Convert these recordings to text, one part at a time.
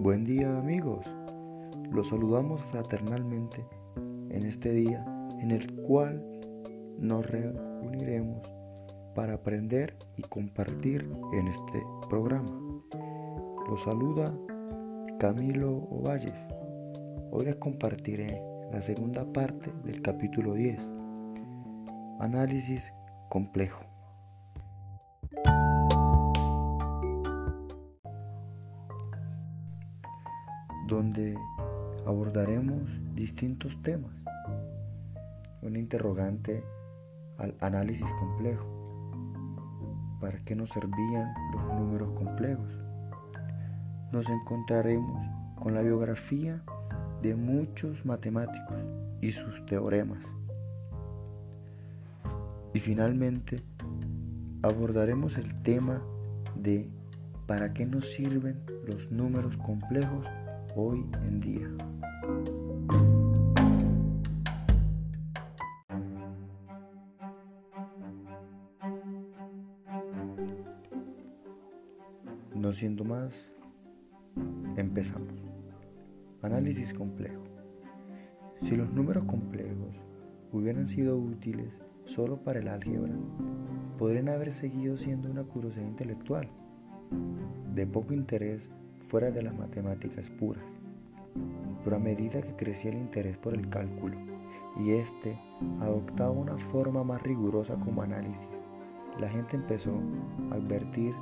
Buen día amigos, los saludamos fraternalmente en este día en el cual nos reuniremos para aprender y compartir en este programa. Los saluda Camilo Ovalles. Hoy les compartiré la segunda parte del capítulo 10, análisis complejo. Donde abordaremos distintos temas. Un interrogante al análisis complejo. ¿Para qué nos servían los números complejos? Nos encontraremos con la biografía de muchos matemáticos y sus teoremas. Y finalmente abordaremos el tema de ¿para qué nos sirven los números complejos hoy en día. No siendo más, empezamos. Análisis complejo. Si los números complejos hubieran sido útiles solo para el álgebra, podrían haber seguido siendo una curiosidad intelectual, de poco interés fuera de las matemáticas puras. Pero a medida que crecía el interés por el cálculo y éste adoptaba una forma más rigurosa como análisis, la gente empezó a advertir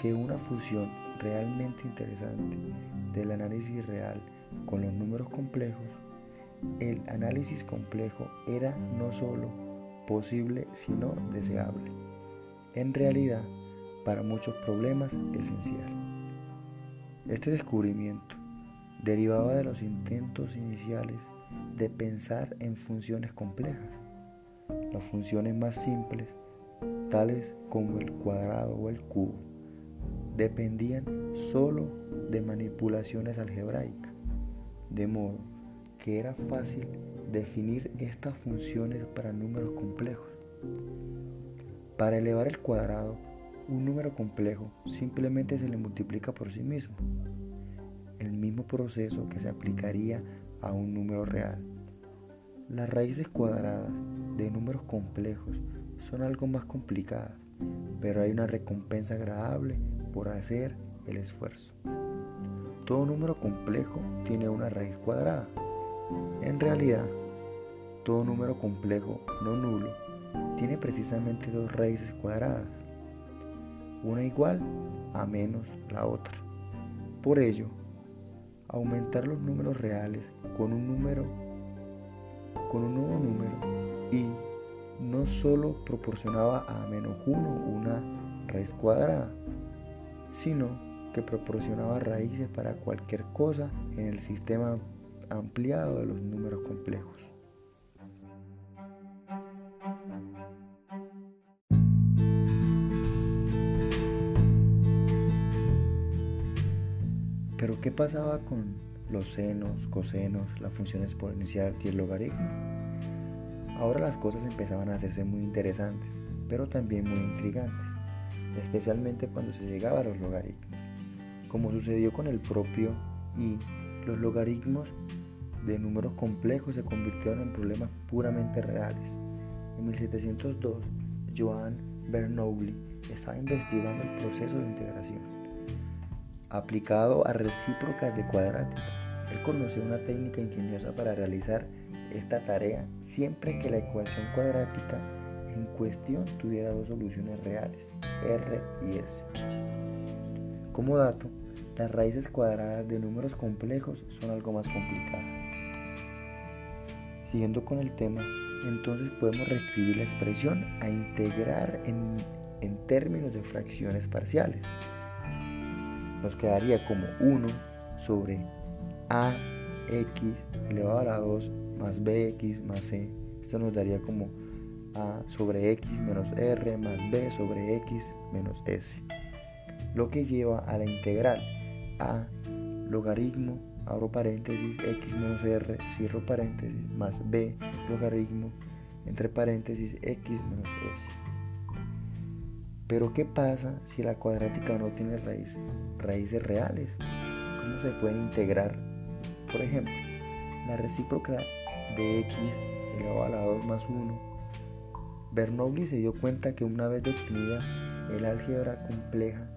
que una fusión realmente interesante del análisis real con los números complejos, el análisis complejo era no solo posible, sino deseable. En realidad, para muchos problemas esencial. Este descubrimiento derivaba de los intentos iniciales de pensar en funciones complejas. Las funciones más simples, tales como el cuadrado o el cubo, dependían solo de manipulaciones algebraicas, de modo que era fácil definir estas funciones para números complejos. Para elevar el cuadrado un número complejo simplemente se le multiplica por sí mismo, el mismo proceso que se aplicaría a un número real. Las raíces cuadradas de números complejos son algo más complicadas, pero hay una recompensa agradable por hacer el esfuerzo. Todo número complejo tiene una raíz cuadrada. En realidad, todo número complejo no nulo tiene precisamente dos raíces cuadradas una igual a menos la otra. Por ello, aumentar los números reales con un número con un nuevo número y no solo proporcionaba a menos 1 una raíz cuadrada, sino que proporcionaba raíces para cualquier cosa en el sistema ampliado de los números complejos. Pero ¿qué pasaba con los senos, cosenos, la función exponencial y el logaritmo? Ahora las cosas empezaban a hacerse muy interesantes, pero también muy intrigantes, especialmente cuando se llegaba a los logaritmos. Como sucedió con el propio y los logaritmos de números complejos se convirtieron en problemas puramente reales. En 1702, Johann Bernoulli estaba investigando el proceso de integración aplicado a recíprocas de cuadráticas. Él conoció una técnica ingeniosa para realizar esta tarea siempre que la ecuación cuadrática en cuestión tuviera dos soluciones reales, R y S. Como dato, las raíces cuadradas de números complejos son algo más complicadas. Siguiendo con el tema, entonces podemos reescribir la expresión a integrar en, en términos de fracciones parciales nos quedaría como 1 sobre ax elevado a la 2 más bx más c. Esto nos daría como a sobre x menos r más b sobre x menos s. Lo que lleva a la integral a logaritmo, abro paréntesis, x menos r, cierro paréntesis, más b logaritmo, entre paréntesis, x menos s. Pero ¿qué pasa si la cuadrática no tiene raíces, reales? ¿Cómo cómo se pueden integrar, por ejemplo, la recíproca de x elevado a la 2 más 1. Bernoulli se dio cuenta que una vez definida el álgebra compleja,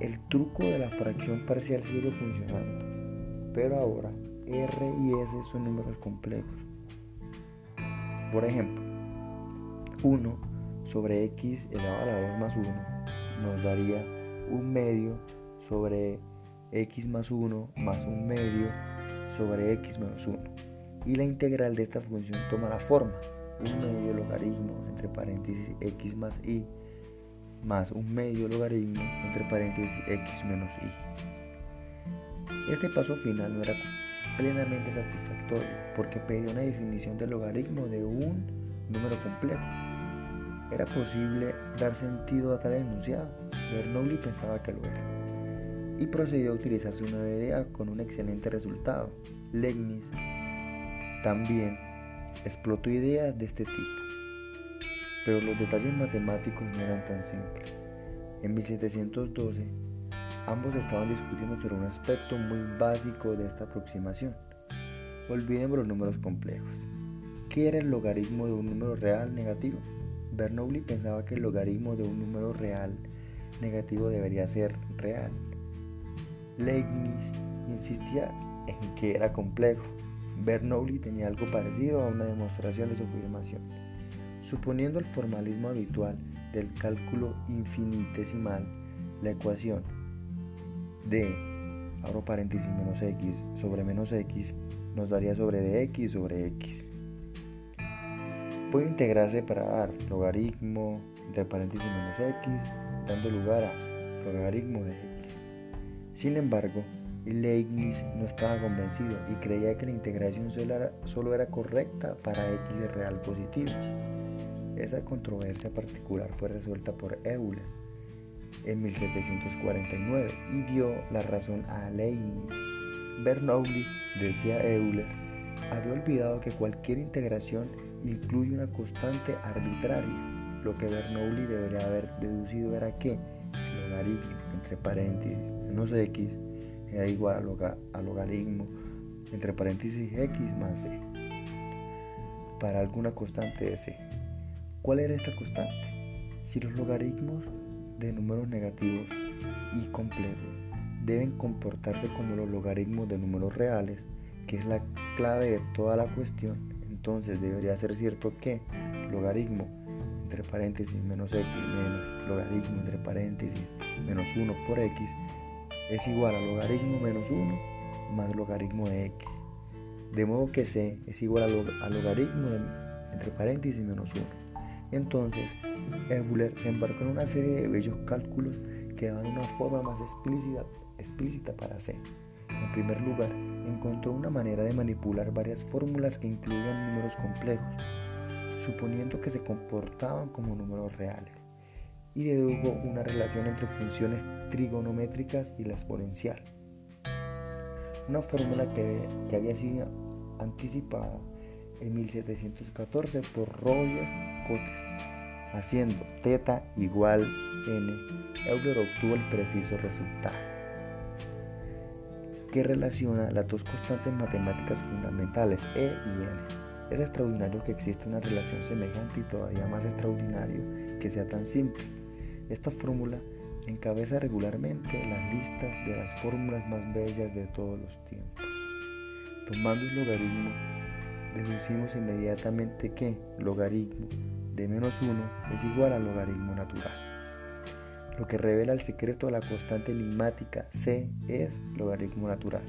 el truco de la fracción parcial sigue funcionando, pero ahora R y S son números complejos. Por ejemplo, 1 sobre x elevado a la 2 más 1 nos daría un medio sobre x más 1 más un medio sobre x menos 1. Y la integral de esta función toma la forma un medio logaritmo entre paréntesis x más y más un medio logaritmo entre paréntesis x menos y. Este paso final no era plenamente satisfactorio porque pedía una definición del logaritmo de un número complejo. ¿Era posible dar sentido a tal enunciado? Bernoulli pensaba que lo era. Y procedió a utilizar su nueva idea con un excelente resultado. Leibniz también explotó ideas de este tipo. Pero los detalles matemáticos no eran tan simples. En 1712, ambos estaban discutiendo sobre un aspecto muy básico de esta aproximación. Olvidemos los números complejos. ¿Qué era el logaritmo de un número real negativo? Bernoulli pensaba que el logaritmo de un número real negativo debería ser real. Leibniz insistía en que era complejo. Bernoulli tenía algo parecido a una demostración de su afirmación. Suponiendo el formalismo habitual del cálculo infinitesimal, la ecuación de, paréntesis, menos x sobre menos x nos daría sobre dx sobre x. Puede integrarse para dar logaritmo entre paréntesis menos x, dando lugar a logaritmo de x. Sin embargo, Leibniz no estaba convencido y creía que la integración solo era, correcta para x real positivo. Esa controversia particular fue resuelta por Euler en 1749 y dio la razón a Leibniz. Bernoulli, decía Euler, había olvidado que cualquier integración incluye una constante arbitraria. Lo que Bernoulli debería haber deducido era que logaritmo entre paréntesis menos x era igual al logaritmo entre paréntesis x más c para alguna constante de c. ¿Cuál era esta constante? Si los logaritmos de números negativos y complejos deben comportarse como los logaritmos de números reales, que es la clave de toda la cuestión, entonces debería ser cierto que logaritmo entre paréntesis menos x menos logaritmo entre paréntesis menos 1 por x es igual a logaritmo menos 1 más logaritmo de x. De modo que c es igual a, logaritmo entre paréntesis menos 1. Entonces, Euler se embarcó en una serie de bellos cálculos que daban una forma más explícita, explícita para c. En primer lugar, encontró una manera de manipular varias fórmulas que incluían números complejos, suponiendo que se comportaban como números reales y dedujo una relación entre funciones trigonométricas y la exponencial. Una fórmula que, había sido anticipada en 1714 por Roger Cotes, haciendo θ igual n, Euler obtuvo el preciso resultado, que relaciona las dos constantes matemáticas fundamentales E y n. Es extraordinario que exista una relación semejante y todavía más extraordinario que sea tan simple. Esta fórmula encabeza regularmente las listas de las fórmulas más bellas de todos los tiempos. Tomando un logaritmo, deducimos inmediatamente que logaritmo de menos 1 es igual al logaritmo natural. Lo que revela el secreto de la constante enigmática c es logaritmo natural.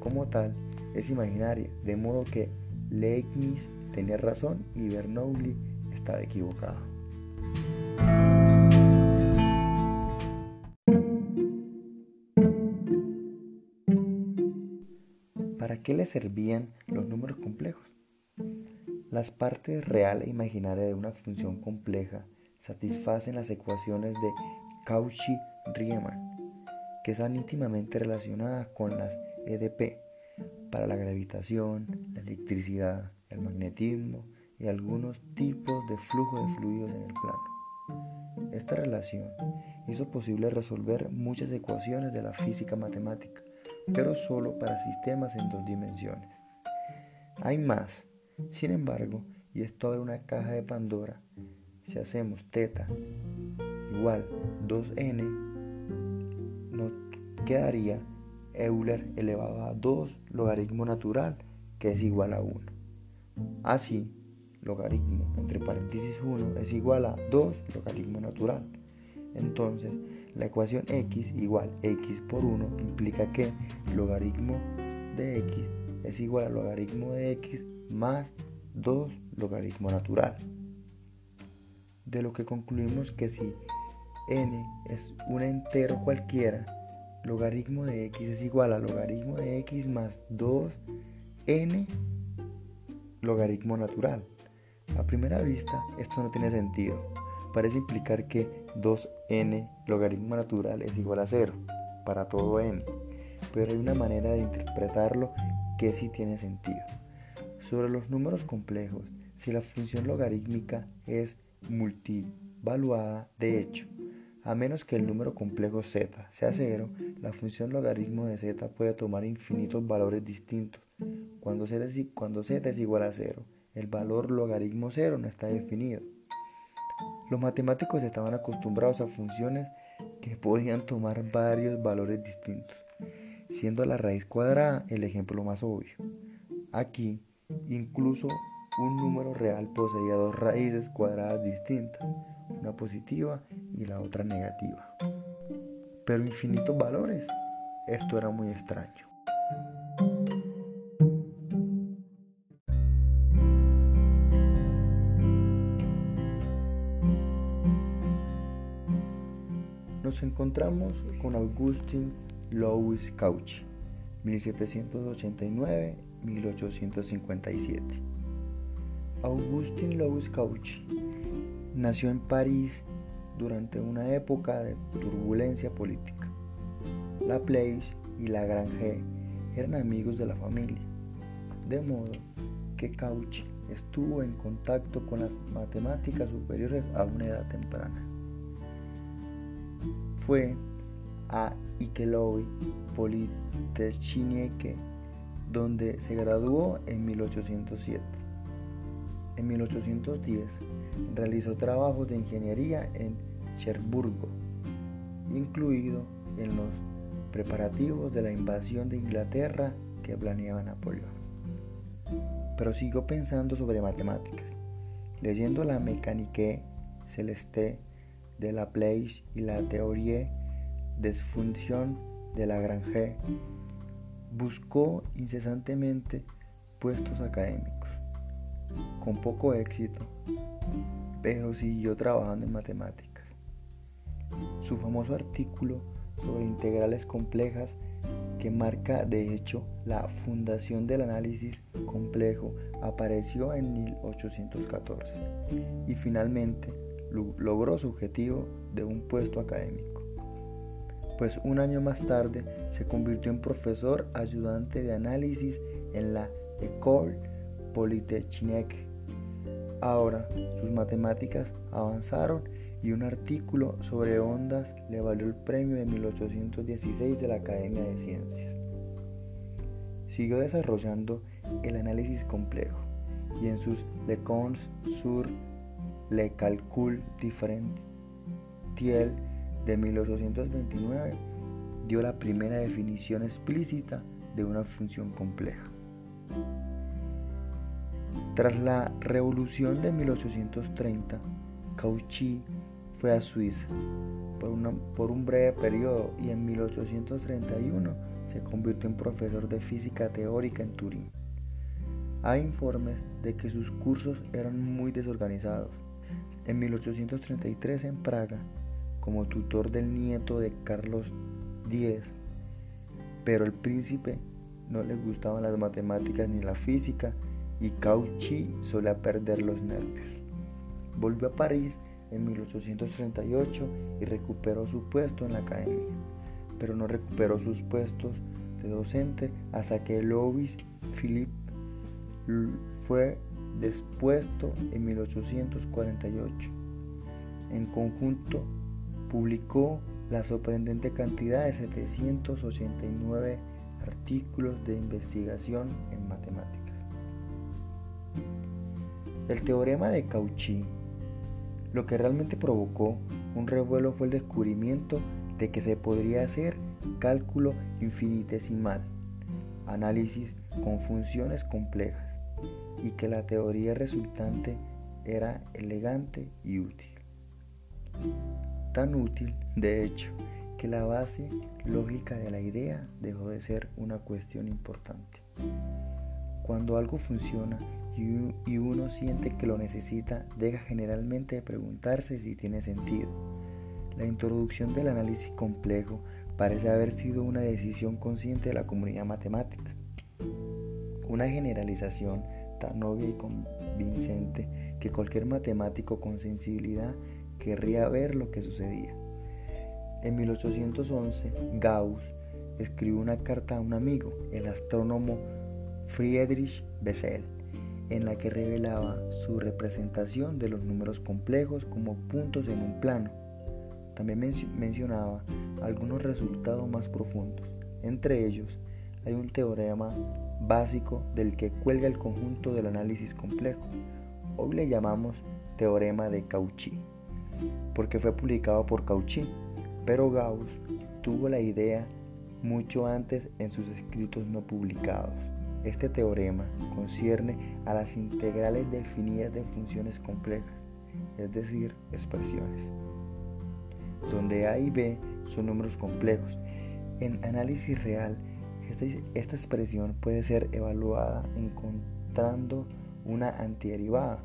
Como tal, es imaginaria, de modo que Leibniz tenía razón y Bernoulli estaba equivocado. qué le servían los números complejos? Las partes real e imaginaria de una función compleja satisfacen las ecuaciones de Cauchy-Riemann, que están íntimamente relacionadas con las EDP para la gravitación, la electricidad, el magnetismo y algunos tipos de flujo de fluidos en el plano. Esta relación hizo posible resolver muchas ecuaciones de la física matemática pero solo para sistemas en dos dimensiones. Hay más, sin embargo, y esto abre una caja de Pandora, si hacemos teta igual 2n, nos quedaría Euler elevado a 2 logaritmo natural, que es igual a 1. Así, logaritmo entre paréntesis 1 es igual a 2 logaritmo natural. Entonces, la ecuación x igual x por 1 implica que logaritmo de x es igual a logaritmo de x más 2 logaritmo natural. De lo que concluimos que si n es un entero cualquiera, logaritmo de x es igual a logaritmo de x más 2n logaritmo natural. A primera vista esto no tiene sentido. Parece implicar que 2n logaritmo natural es igual a 0 para todo n, pero hay una manera de interpretarlo que sí tiene sentido. Sobre los números complejos, si la función logarítmica es multivaluada, de hecho, a menos que el número complejo z sea 0, la función logaritmo de z puede tomar infinitos valores distintos. Cuando z, es, igual a 0, el valor logaritmo 0 no está definido. Los matemáticos estaban acostumbrados a funciones que podían tomar varios valores distintos, siendo la raíz cuadrada el ejemplo más obvio. Aquí, incluso un número real poseía dos raíces cuadradas distintas, una positiva y la otra negativa. Pero infinitos valores, esto era muy extraño. Nos encontramos con Augustin Louis Cauchy, 1789-1857. Augustin Louis Cauchy nació en París durante una época de turbulencia política. Laplace y Lagrange eran amigos de la familia, de modo que Cauchy estuvo en contacto con las matemáticas superiores a una edad temprana. Fue a Ikelovi Polytechnique donde se graduó en 1807. En 1810 realizó trabajos de ingeniería en Cherburgo, incluido en los preparativos de la invasión de Inglaterra que planeaba Napoleón. Pero siguió pensando sobre matemáticas, leyendo la Mécanique Celeste de Laplace y la Teorie des Fonctions de Lagrange, buscó incesantemente puestos académicos con poco éxito, pero siguió trabajando en matemáticas. Su famoso artículo sobre integrales complejas que marca de hecho la fundación del análisis complejo apareció en 1814 y finalmente logró su objetivo de un puesto académico. Pues un año más tarde se convirtió en profesor ayudante de análisis en la École Polytechnique. Ahora sus matemáticas avanzaron y un artículo sobre ondas le valió el premio de 1816 de la Academia de Ciencias. Siguió desarrollando el análisis complejo y en sus Lecons sur le calcul differentiel de 1829 dio la primera definición explícita de una función compleja. Tras la revolución de 1830, Cauchy fue a Suiza por, por, un breve periodo y en 1831 se convirtió en profesor de física teórica en Turín. Hay informes de que sus cursos eran muy desorganizados. En 1833 en Praga, como tutor del nieto de Carlos X, pero el príncipe no le gustaban las matemáticas ni la física y Cauchy solía perder los nervios. Volvió a París en 1838 y recuperó su puesto en la academia, pero no recuperó sus puestos de docente hasta que Louis Philippe fue despuesto en 1848. En conjunto, publicó la sorprendente cantidad de 789 artículos de investigación en El teorema de Cauchy lo que realmente provocó un revuelo fue el descubrimiento de que se podría hacer cálculo infinitesimal, análisis con funciones complejas, y que la teoría resultante era elegante y útil. Tan útil, de hecho, que la base lógica de la idea dejó de ser una cuestión importante. Cuando algo funciona y uno siente que lo necesita, deja generalmente de preguntarse si tiene sentido. La introducción del análisis complejo parece haber sido una decisión consciente de la comunidad matemática. Una generalización tan obvia y convincente que cualquier matemático con sensibilidad querría ver lo que sucedía. En 1811, Gauss escribió una carta a un amigo, el astrónomo Friedrich Bessel, en la que revelaba su representación de los números complejos como puntos en un plano. También mencionaba algunos resultados más profundos. Entre ellos, hay un teorema básico del que cuelga el conjunto del análisis complejo. Hoy le llamamos teorema de Cauchy, porque fue publicado por Cauchy, pero Gauss tuvo la idea mucho antes en sus escritos no publicados. Este teorema concierne a las integrales definidas de funciones complejas, es decir, expresiones, donde A y B son números complejos. En análisis real, esta, esta expresión puede ser evaluada encontrando una antiderivada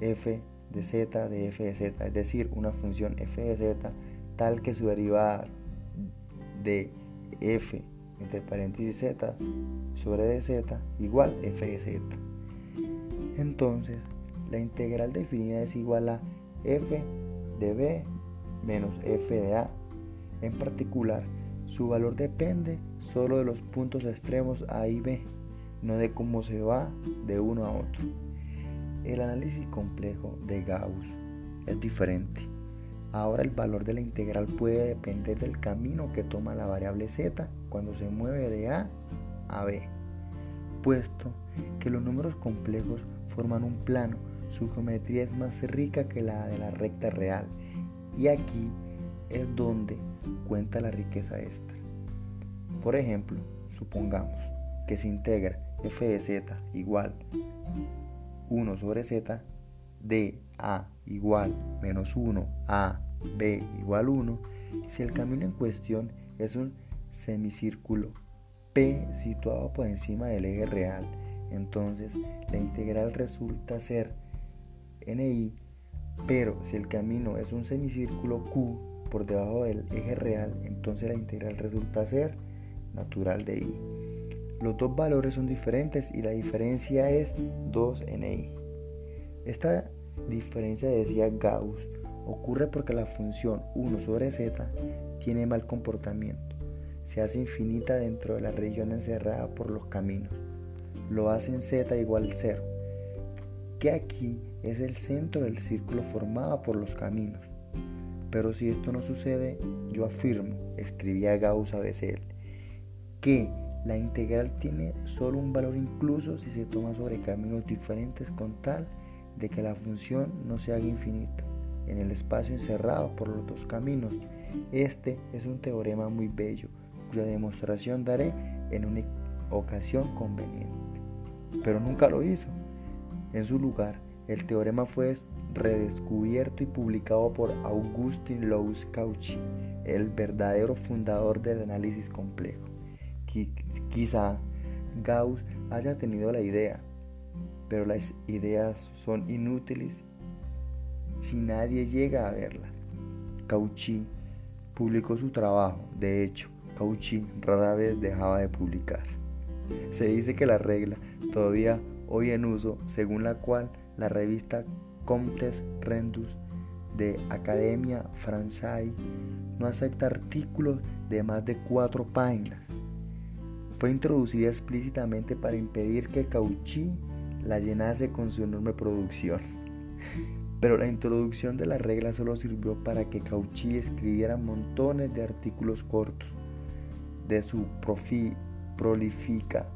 f de z de f de z, es decir, una función f de z tal que su derivada de f entre paréntesis z sobre dz igual f de z. Entonces, la integral definida es igual a f de b menos f de a. En particular, su valor depende solo de los puntos extremos a y b, no de cómo se va de uno a otro. El análisis complejo de Gauss es diferente. Ahora el valor de la integral puede depender del camino que toma la variable z cuando se mueve de A a B. Puesto que los números complejos forman un plano, su geometría es más rica que la de la recta real. Y aquí es donde cuenta la riqueza esta. Por ejemplo, supongamos que se integra f de z igual 1 sobre z de A igual menos 1 a B igual 1 si el camino en cuestión es un semicírculo P situado por encima del eje real. Entonces la integral resulta ser NI, pero si el camino es un semicírculo Q por debajo del eje real, entonces la integral resulta ser natural de I. Los dos valores son diferentes y la diferencia es 2NI. Esta diferencia decía Gauss ocurre porque la función 1 sobre z tiene mal comportamiento. Se hace infinita dentro de la región encerrada por los caminos. Lo hace en z igual 0, que aquí es el centro del círculo formado por los caminos. Pero si esto no sucede, yo afirmo, escribía Gauss a Bessel, que la integral tiene solo un valor incluso si se toma sobre caminos diferentes con tal de que la función no se haga infinita en el espacio encerrado por los dos caminos. Este es un teorema muy bello, cuya demostración daré en una ocasión conveniente. Pero nunca lo hizo. En su lugar, el teorema fue redescubierto y publicado por Augustin Louis Cauchy, el verdadero fundador del análisis complejo. Quizá Gauss haya tenido la idea, pero las ideas son inútiles si nadie llega a verlas. Cauchy publicó su trabajo, de hecho, Cauchy rara vez dejaba de publicar. Se dice que la regla todavía hoy en uso, según la cual la revista Comtes Rendus de Academia Française no acepta artículos de más de cuatro páginas. Fue introducida explícitamente para impedir que Cauchy la llenase con su enorme producción. Pero la introducción de la regla solo sirvió para que Cauchy escribiera montones de artículos cortos. De su prolífica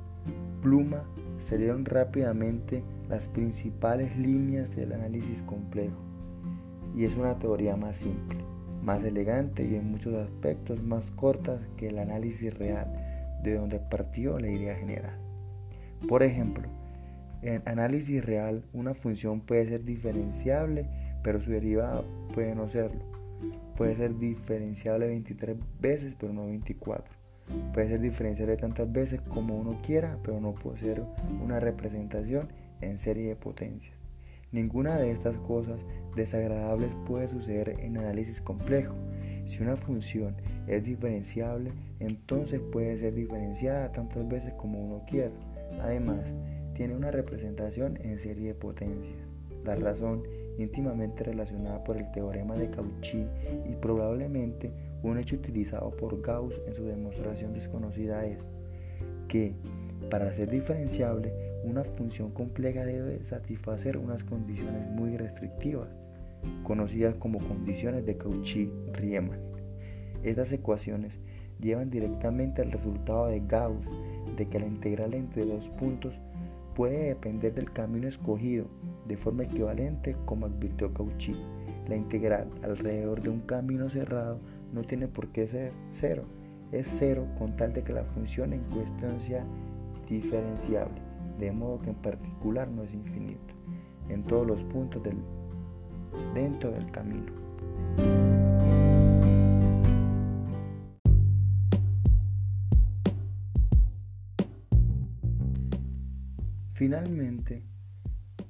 pluma se dieron rápidamente las principales líneas del análisis complejo y es una teoría más simple, más elegante y en muchos aspectos más corta que el análisis real de donde partió la idea general. Por ejemplo, en análisis real una función puede ser diferenciable pero su derivada puede no serlo. Puede ser diferenciable 23 veces pero no 24. Puede ser diferenciable tantas veces como uno quiera pero no puede ser una representación en serie de potencias. Ninguna de estas cosas desagradables puede suceder en análisis complejo. Si una función es diferenciable, entonces puede ser diferenciada tantas veces como uno quiera. Además, tiene una representación en serie de potencias. La razón íntimamente relacionada por el teorema de Cauchy y probablemente un hecho utilizado por Gauss en su demostración desconocida es que para ser diferenciable una función compleja debe satisfacer unas condiciones muy restrictivas, conocidas como condiciones de Cauchy-Riemann. Estas ecuaciones llevan directamente al resultado de Gauss de que la integral entre dos puntos puede depender del camino escogido de forma equivalente como advirtió Cauchy. La integral alrededor de un camino cerrado no tiene por qué ser cero, es cero con tal de que la función en cuestión sea diferenciable, de modo que en particular no es infinito, en todos los puntos del, dentro del camino. Finalmente,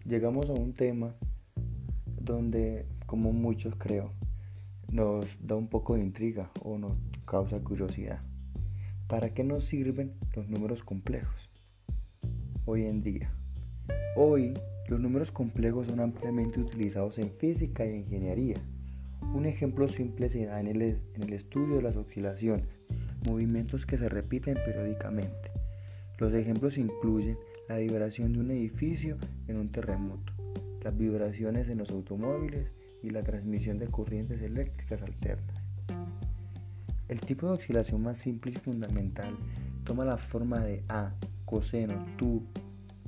llegamos a un tema donde, como muchos creo, nos da un poco de intriga o nos causa curiosidad. ¿Para qué nos sirven los números complejos? Hoy en día. Hoy los números complejos son ampliamente utilizados en física e ingeniería. Un ejemplo simple se da en el, en el estudio de las oscilaciones, movimientos que se repiten periódicamente. Los ejemplos incluyen la vibración de un edificio en un terremoto, las vibraciones en los automóviles y la transmisión de corrientes eléctricas alternas. El tipo de oscilación más simple y fundamental toma la forma de A, coseno, tu,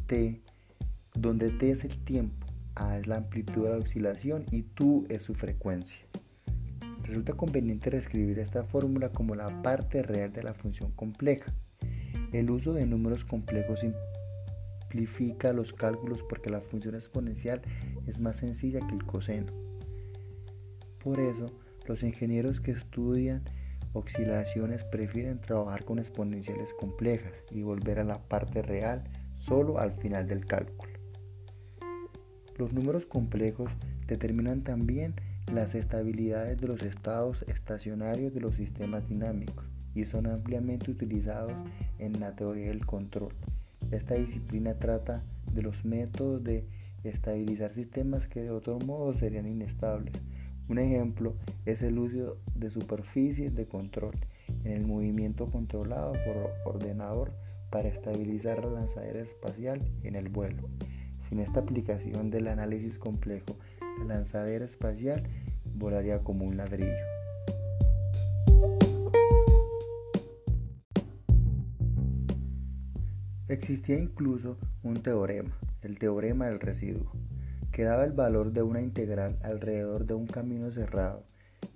t, donde t es el tiempo, a es la amplitud de la oscilación y tu es su frecuencia. Resulta conveniente reescribir esta fórmula como la parte real de la función compleja. El uso de números complejos simplifica los cálculos porque la función exponencial es más sencilla que el coseno. Por eso, los ingenieros que estudian oscilaciones prefieren trabajar con exponenciales complejas y volver a la parte real solo al final del cálculo. Los números complejos determinan también las estabilidades de los estados estacionarios de los sistemas dinámicos y son ampliamente utilizados en la teoría del control. Esta disciplina trata de los métodos de estabilizar sistemas que de otro modo serían inestables. Un ejemplo es el uso de superficies de control en el movimiento controlado por ordenador para estabilizar la lanzadera espacial en el vuelo. Sin esta aplicación del análisis complejo, la lanzadera espacial volaría como un ladrillo. Existía incluso un teorema, el teorema del residuo, que daba el valor de una integral alrededor de un camino cerrado,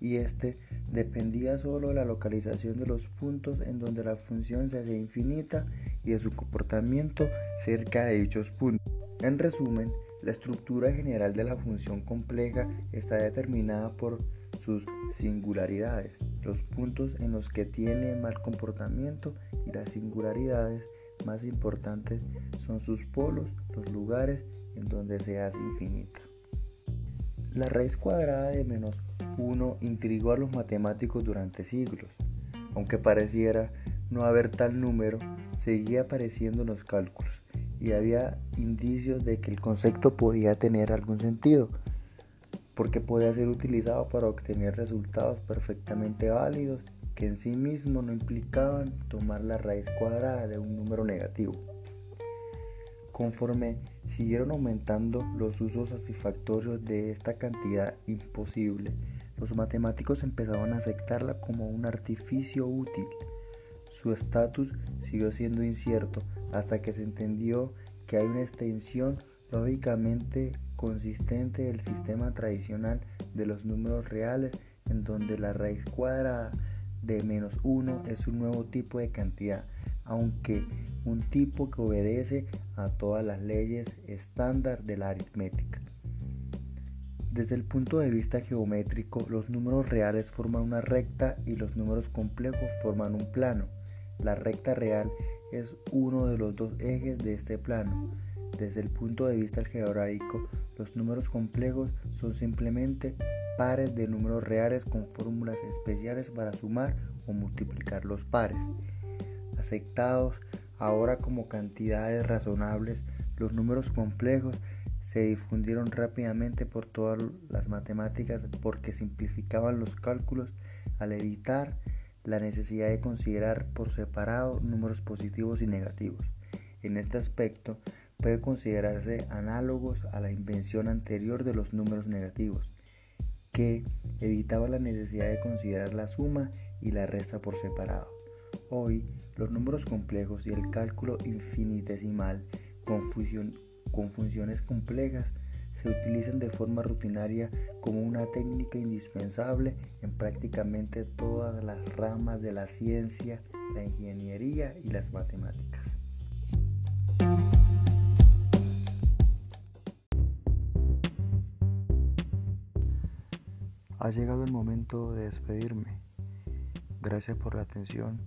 y este dependía solo de la localización de los puntos en donde la función se hace infinita y de su comportamiento cerca de dichos puntos. En resumen, la estructura general de la función compleja está determinada por sus singularidades, los puntos en los que tiene mal comportamiento y las singularidades más importantes son sus polos, los lugares donde se infinita. La raíz cuadrada de menos 1 intrigó a los matemáticos durante siglos. Aunque pareciera no haber tal número, seguía apareciendo en los cálculos y había indicios de que el concepto podía tener algún sentido, porque podía ser utilizado para obtener resultados perfectamente válidos que en sí mismo no implicaban tomar la raíz cuadrada de un número negativo. Conforme siguieron aumentando los usos satisfactorios de esta cantidad imposible, los matemáticos empezaron a aceptarla como un artificio útil. su estatus siguió siendo incierto hasta que se entendió que hay una extensión lógicamente consistente del sistema tradicional de los números reales en donde la raíz cuadrada de menos 1 es un nuevo tipo de cantidad, aunque un tipo que obedece a todas las leyes estándar de la aritmética. Desde el punto de vista geométrico, los números reales forman una recta y los números complejos forman un plano. La recta real es uno de los dos ejes de este plano. Desde el punto de vista algebraico, los números complejos son simplemente pares de números reales con fórmulas especiales para sumar o multiplicar los pares. Aceptados ahora como cantidades razonables, los números complejos se difundieron rápidamente por todas las matemáticas porque simplificaban los cálculos al evitar la necesidad de considerar por separado números positivos y negativos. En este aspecto puede considerarse análogos a la invención anterior de los números negativos, que evitaba la necesidad de considerar la suma y la resta por separado. Hoy, los números complejos y el cálculo infinitesimal con, funciones complejas se utilizan de forma rutinaria como una técnica indispensable en prácticamente todas las ramas de la ciencia, la ingeniería y las matemáticas. Ha llegado el momento de despedirme. Gracias por la atención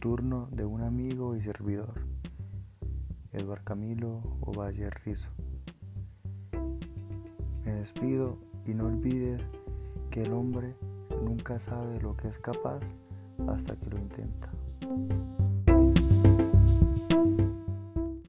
turno de un amigo y servidor, Eduardo Camilo Ovalle Rizo. Me despido y no olvides que el hombre nunca sabe lo que es capaz hasta que lo intenta.